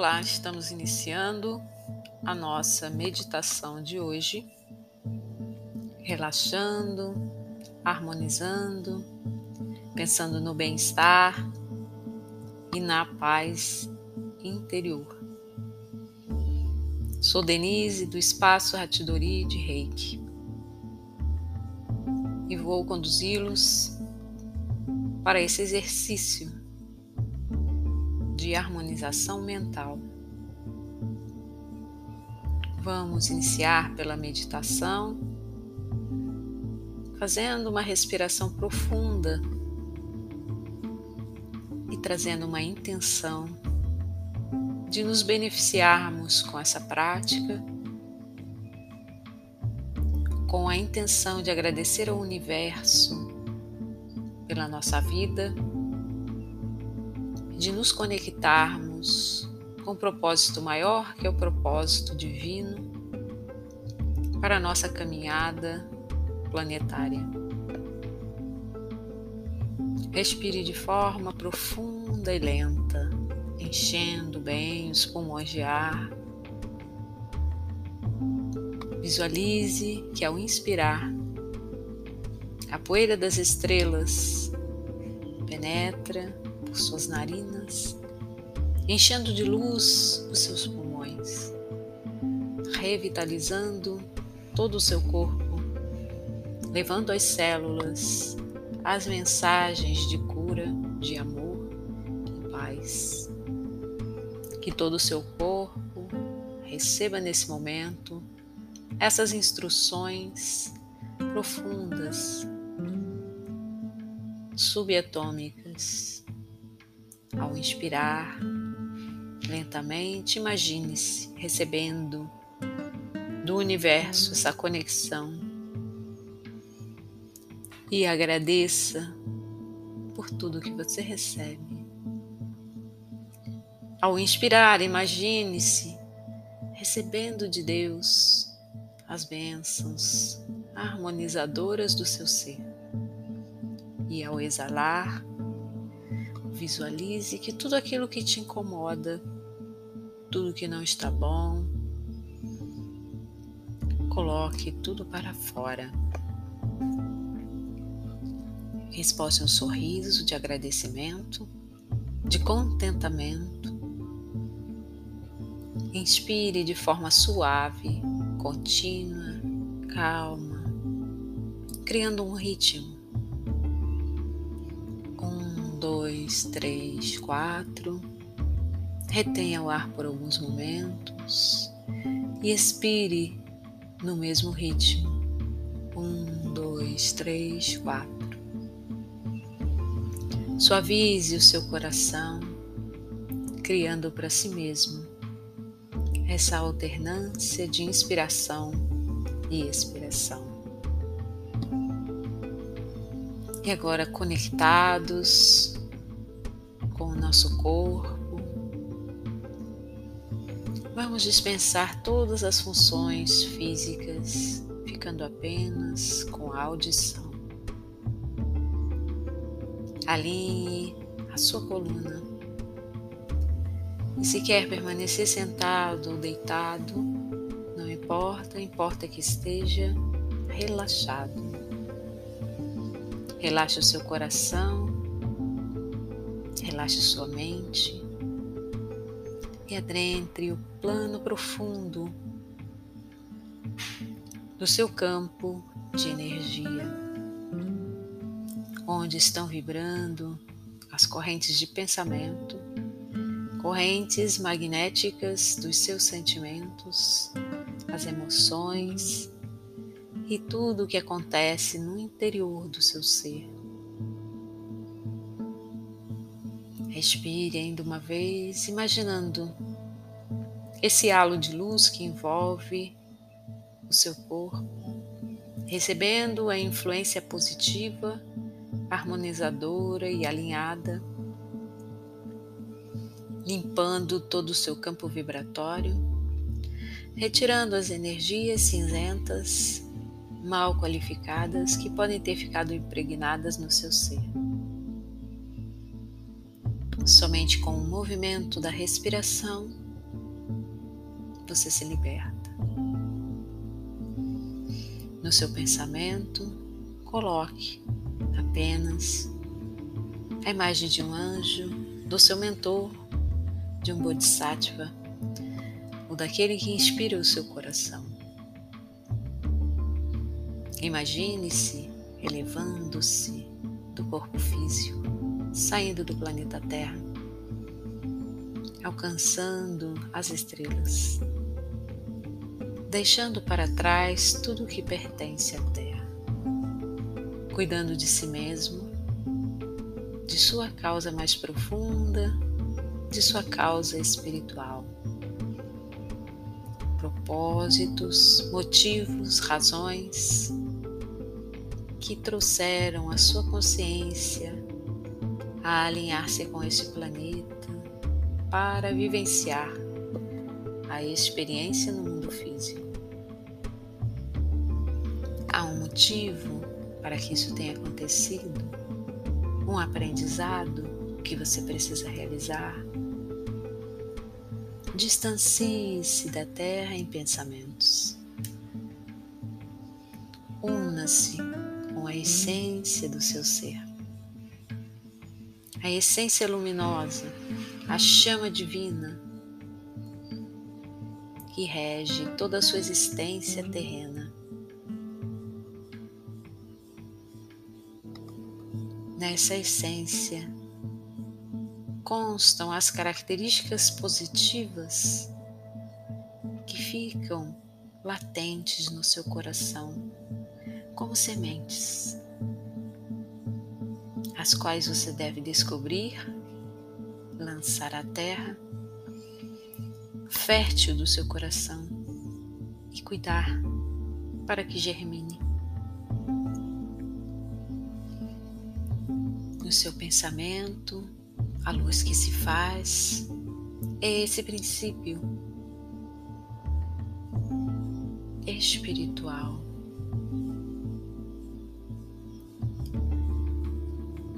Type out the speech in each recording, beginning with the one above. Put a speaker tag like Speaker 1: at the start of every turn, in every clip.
Speaker 1: Olá, estamos iniciando a nossa meditação de hoje, relaxando, harmonizando, pensando no bem-estar e na paz interior. Sou Denise do Espaço Ratidori de Reiki e vou conduzi-los para esse exercício de harmonização mental. Vamos iniciar pela meditação, fazendo uma respiração profunda e trazendo uma intenção de nos beneficiarmos com essa prática, com a intenção de agradecer ao universo pela nossa vida de nos conectarmos com um propósito maior, que é o propósito divino, para a nossa caminhada planetária. Respire de forma profunda e lenta, enchendo bem os pulmões de ar. Visualize que ao inspirar, a poeira das estrelas penetra por suas narinas, enchendo de luz os seus pulmões, revitalizando todo o seu corpo, levando às células as mensagens de cura, de amor e paz. Que todo o seu corpo receba nesse momento essas instruções profundas, subatômicas ao inspirar, lentamente, imagine-se recebendo do universo essa conexão e agradeça por tudo que você recebe. Ao inspirar, imagine-se recebendo de Deus as bênçãos harmonizadoras do seu ser. E ao exalar, Visualize que tudo aquilo que te incomoda, tudo que não está bom, coloque tudo para fora. Resposte um sorriso de agradecimento, de contentamento. Inspire de forma suave, contínua, calma, criando um ritmo dois, três, quatro. Retenha o ar por alguns momentos e expire no mesmo ritmo. Um, dois, três, quatro. Suavize o seu coração, criando para si mesmo essa alternância de inspiração e expiração. E agora conectados nosso corpo, vamos dispensar todas as funções físicas, ficando apenas com a audição. Alinhe a sua coluna. E se quer permanecer sentado ou deitado, não importa, importa que esteja relaxado. Relaxe o seu coração, relaxe sua mente e adentre o plano profundo do seu campo de energia, onde estão vibrando as correntes de pensamento, correntes magnéticas dos seus sentimentos, as emoções e tudo o que acontece no interior do seu ser. Respire ainda uma vez, imaginando esse halo de luz que envolve o seu corpo, recebendo a influência positiva, harmonizadora e alinhada, limpando todo o seu campo vibratório, retirando as energias cinzentas mal qualificadas que podem ter ficado impregnadas no seu ser. Somente com o movimento da respiração você se liberta. No seu pensamento, coloque apenas a imagem de um anjo, do seu mentor, de um Bodhisattva, ou daquele que inspira o seu coração. Imagine-se elevando-se do corpo físico, saindo do planeta Terra, alcançando as estrelas, deixando para trás tudo o que pertence à Terra, cuidando de si mesmo, de sua causa mais profunda, de sua causa espiritual. Propósitos, motivos, razões que trouxeram a sua consciência a alinhar-se com este planeta para vivenciar a experiência no mundo físico. Há um motivo para que isso tenha acontecido, um aprendizado que você precisa realizar. Distancie-se da Terra em pensamentos. Una-se com a essência do seu ser. A essência luminosa, a chama divina que rege toda a sua existência terrena. Nessa essência constam as características positivas que ficam latentes no seu coração como sementes, as quais você deve descobrir, lançar à terra, fértil do seu coração e cuidar para que germine. No seu pensamento, a luz que se faz é esse princípio espiritual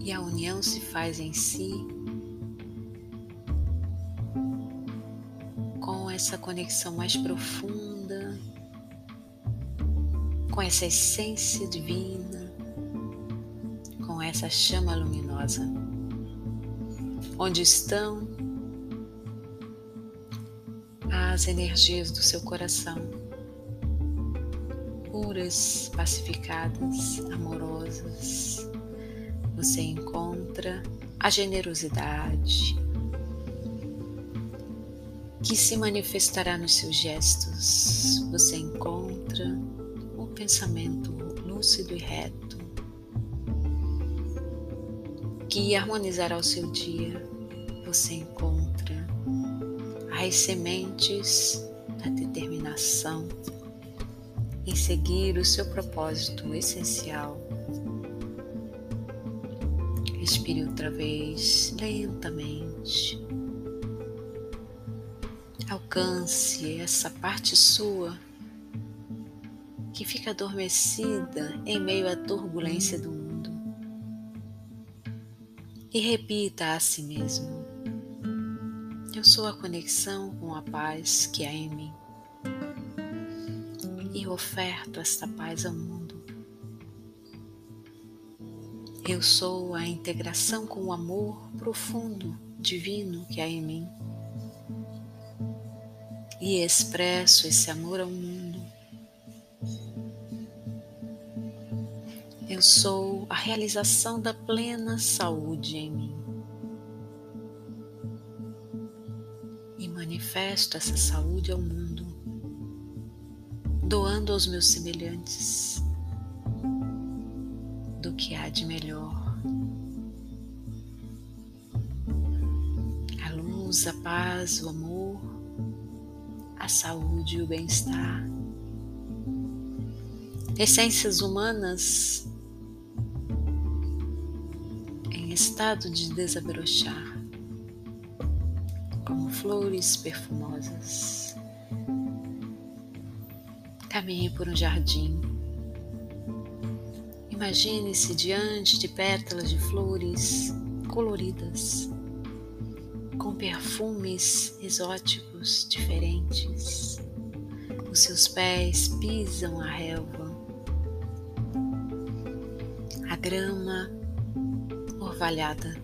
Speaker 1: e a união se faz em si com essa conexão mais profunda, com essa essência divina, com essa chama luminosa. Onde estão as energias do seu coração, puras, pacificadas, amorosas você encontra a generosidade que se manifestará nos seus gestos. Você encontra o pensamento lúcido e reto que harmonizará o seu dia. Você encontra as sementes da determinação em seguir o seu propósito essencial Respire outra vez, lentamente. Alcance essa parte sua que fica adormecida em meio à turbulência do mundo. E repita a si mesmo: Eu sou a conexão com a paz que há em mim. E oferto esta paz ao mundo. Eu sou a integração com o amor profundo, divino que há em mim. E expresso esse amor ao mundo. Eu sou a realização da plena saúde em mim. E manifesto essa saúde ao mundo, doando aos meus semelhantes do que há de melhor. A luz, a paz, o amor, a saúde e o bem-estar. Essências humanas em estado de desabrochar, como flores perfumosas. Caminhe por um jardim Imagine-se diante de pétalas de flores coloridas, com perfumes exóticos diferentes. Os seus pés pisam a relva. A grama orvalhada.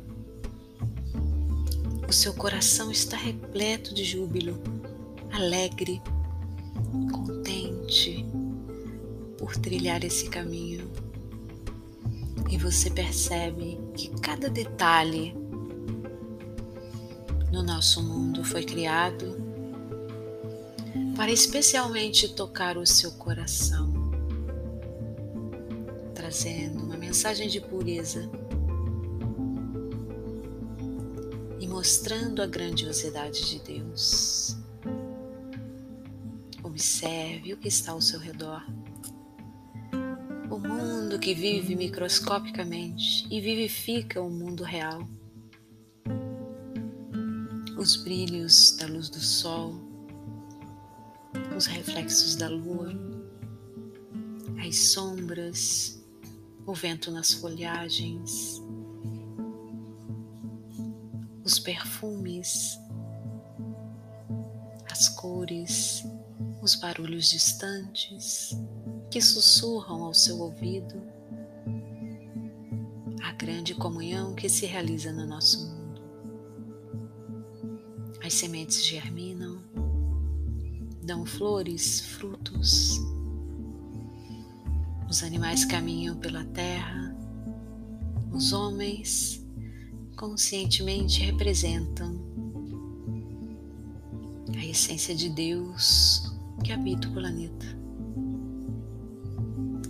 Speaker 1: O seu coração está repleto de júbilo, alegre, contente por trilhar esse caminho. E você percebe que cada detalhe no nosso mundo foi criado para especialmente tocar o seu coração, trazendo uma mensagem de pureza e mostrando a grandiosidade de Deus. Observe o que está ao seu redor. Que vive microscopicamente e vivifica o mundo real. Os brilhos da luz do sol, os reflexos da lua, as sombras, o vento nas folhagens, os perfumes, as cores, os barulhos distantes que sussurram ao seu ouvido, a grande comunhão que se realiza no nosso mundo. As sementes germinam, dão flores, frutos. Os animais caminham pela terra. Os homens conscientemente representam a essência de Deus que habita o planeta.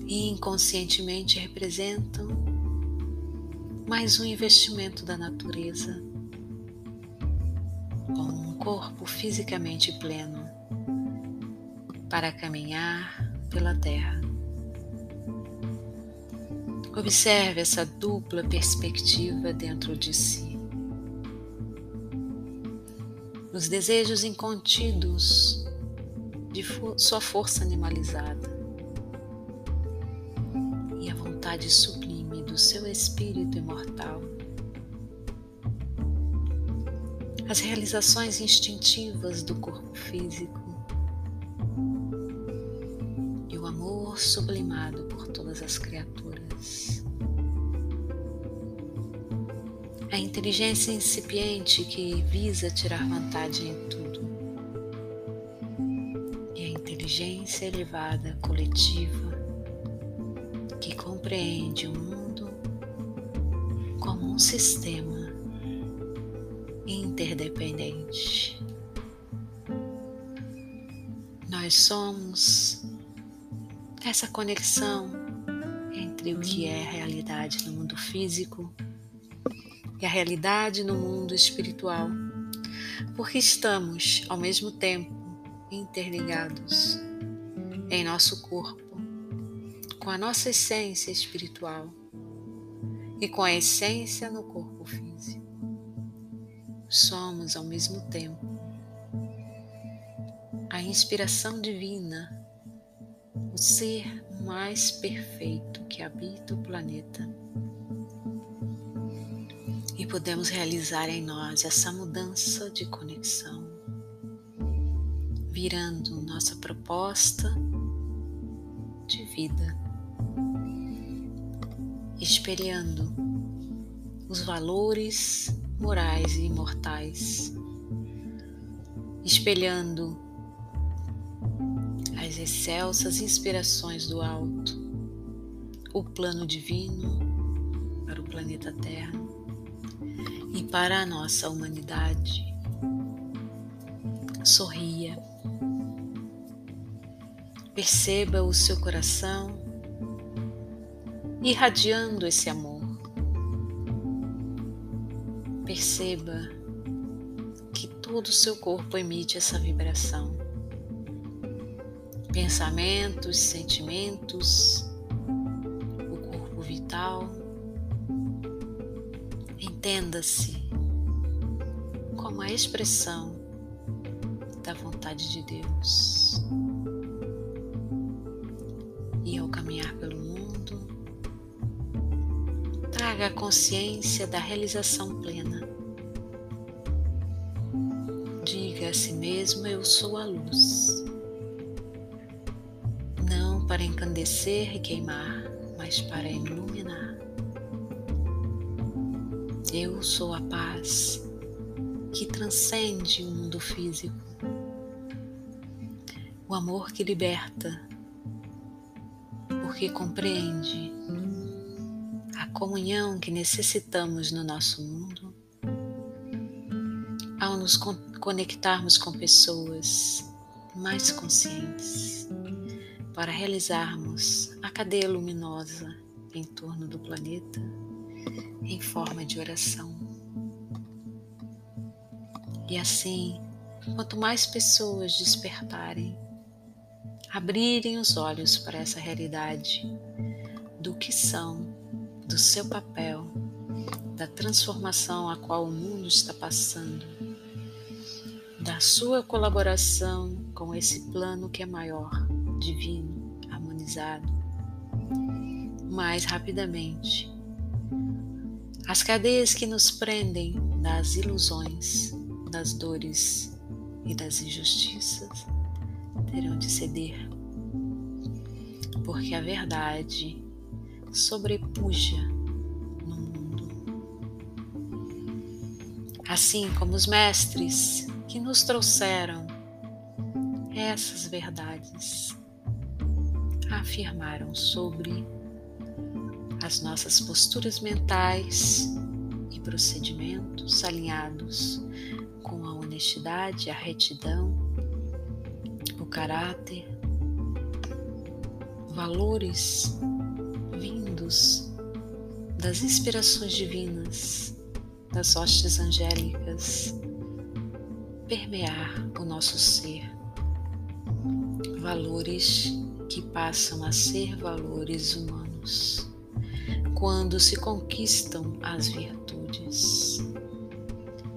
Speaker 1: E inconscientemente representam mais um investimento da natureza com um corpo fisicamente pleno para caminhar pela Terra. Observe essa dupla perspectiva dentro de si. Os desejos incontidos de sua força animalizada e vontade sublime do seu espírito imortal as realizações instintivas do corpo físico e o amor sublimado por todas as criaturas. A inteligência incipiente que visa tirar vantagem em tudo. E a inteligência elevada coletiva compreende o mundo como um sistema interdependente. Nós somos essa conexão entre o que é realidade no mundo físico e a realidade no mundo espiritual, porque estamos ao mesmo tempo interligados em nosso corpo com a nossa essência espiritual e com a essência no corpo físico somos ao mesmo tempo a inspiração divina, o ser mais perfeito que habita o planeta. E podemos realizar em nós essa mudança de conexão, virando nossa proposta de vida, espelhando os valores morais e imortais, espelhando as excelsas inspirações do alto, o plano divino para o planeta Terra e para a nossa humanidade. Sorria, perceba o seu coração irradiando esse amor Perceba que todo o seu corpo emite essa vibração. Pensamentos, sentimentos, o corpo vital. Entenda-se como a expressão da vontade de Deus. E ao caminhar pelo traga a consciência da realização plena. Diga a si mesmo eu sou a luz. Não para encandecer e queimar, mas para iluminar. Eu sou a paz que transcende o mundo físico, o amor que liberta, porque compreende comunhão que necessitamos no nosso mundo ao nos conectarmos com pessoas mais conscientes para realizarmos a cadeia luminosa em torno do planeta em forma de oração. E assim, quanto mais pessoas despertarem, abrirem os olhos para essa realidade do que são, do seu papel, da transformação a qual o mundo está passando, da sua colaboração com esse plano que é maior, divino, harmonizado, mais rapidamente. As cadeias que nos prendem das ilusões, das dores e das injustiças terão de ceder, porque a verdade sobrepuja no mundo. Assim como os mestres que nos trouxeram essas verdades afirmaram sobre as nossas posturas mentais e procedimentos alinhados com a honestidade, a retidão, o caráter, valores vindos das inspirações divinas, das hostes angélicas, permear o nosso ser. Valores que passam a ser valores humanos quando se conquistam as virtudes,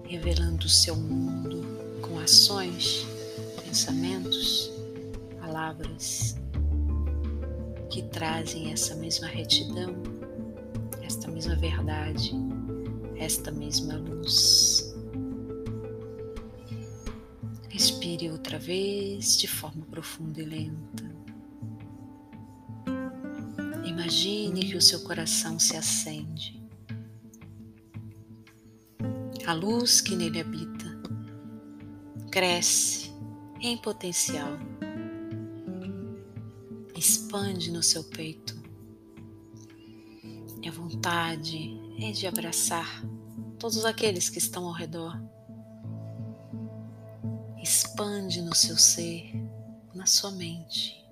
Speaker 1: revelando o seu mundo com ações, pensamentos, palavras que trazem essa mesma retidão, esta mesma verdade, esta mesma luz. Respire outra vez de forma profunda e lenta. Imagine que o seu coração se acende. A luz que nele habita cresce em potencial expande no seu peito. E a vontade é de abraçar todos aqueles que estão ao redor. Expande no seu ser, na sua mente.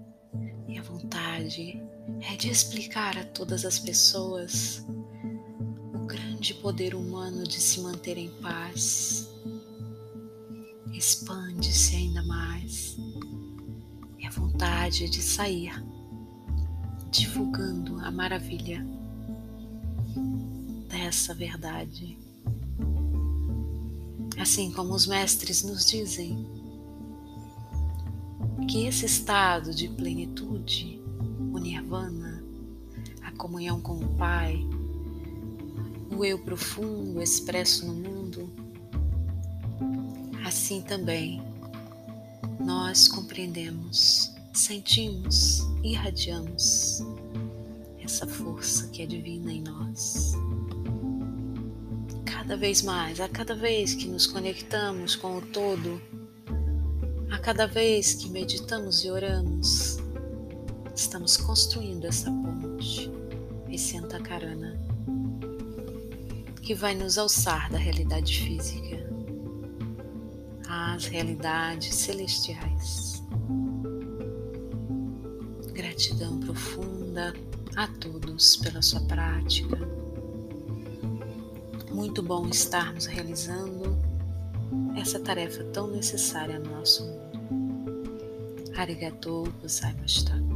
Speaker 1: E a vontade é de explicar a todas as pessoas o grande poder humano de se manter em paz. Expande-se ainda mais a vontade de sair divulgando a maravilha dessa verdade. Assim como os mestres nos dizem que esse estado de plenitude, o nirvana, a comunhão com o Pai, o eu profundo expresso no mundo, assim também nós compreendemos, sentimos, irradiamos essa força que é divina em nós. Cada vez mais, a cada vez que nos conectamos com o todo, a cada vez que meditamos e oramos, estamos construindo essa ponte, esse antacarana, que vai nos alçar da realidade física às realidades celestiais. Gratidão profunda a todos pela sua prática. Muito bom estarmos realizando essa tarefa tão necessária no nosso mundo. Arigatou gozaimashita.